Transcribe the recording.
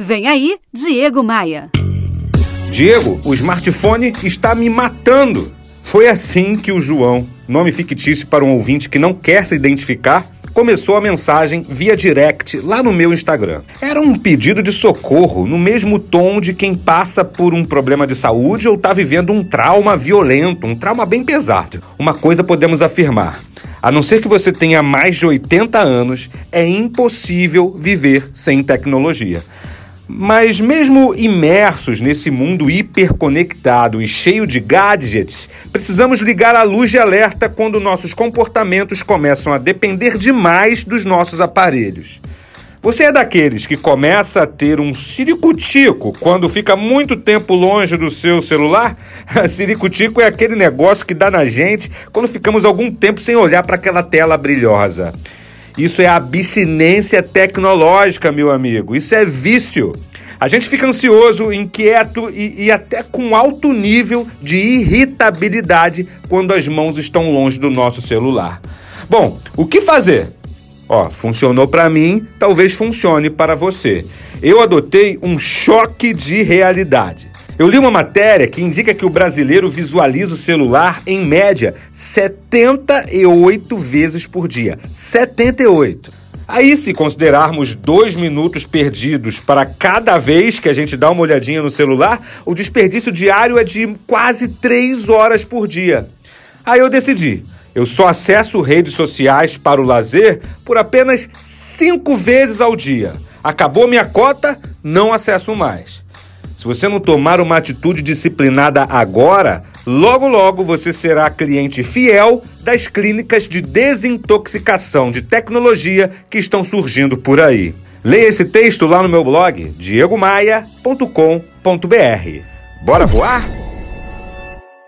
Vem aí, Diego Maia. Diego, o smartphone está me matando. Foi assim que o João, nome fictício para um ouvinte que não quer se identificar, começou a mensagem via direct lá no meu Instagram. Era um pedido de socorro, no mesmo tom de quem passa por um problema de saúde ou está vivendo um trauma violento, um trauma bem pesado. Uma coisa podemos afirmar: a não ser que você tenha mais de 80 anos, é impossível viver sem tecnologia. Mas, mesmo imersos nesse mundo hiperconectado e cheio de gadgets, precisamos ligar a luz de alerta quando nossos comportamentos começam a depender demais dos nossos aparelhos. Você é daqueles que começa a ter um ciricutico quando fica muito tempo longe do seu celular? ciricutico é aquele negócio que dá na gente quando ficamos algum tempo sem olhar para aquela tela brilhosa. Isso é abstinência tecnológica, meu amigo. Isso é vício. A gente fica ansioso, inquieto e, e, até com alto nível de irritabilidade quando as mãos estão longe do nosso celular. Bom, o que fazer? Ó, funcionou para mim, talvez funcione para você. Eu adotei um choque de realidade. Eu li uma matéria que indica que o brasileiro visualiza o celular em média 78 vezes por dia. 78. Aí, se considerarmos dois minutos perdidos para cada vez que a gente dá uma olhadinha no celular, o desperdício diário é de quase três horas por dia. Aí eu decidi. Eu só acesso redes sociais para o lazer por apenas cinco vezes ao dia. Acabou minha cota, não acesso mais. Se você não tomar uma atitude disciplinada agora, logo logo você será cliente fiel das clínicas de desintoxicação de tecnologia que estão surgindo por aí. Leia esse texto lá no meu blog diegomaia.com.br. Bora voar?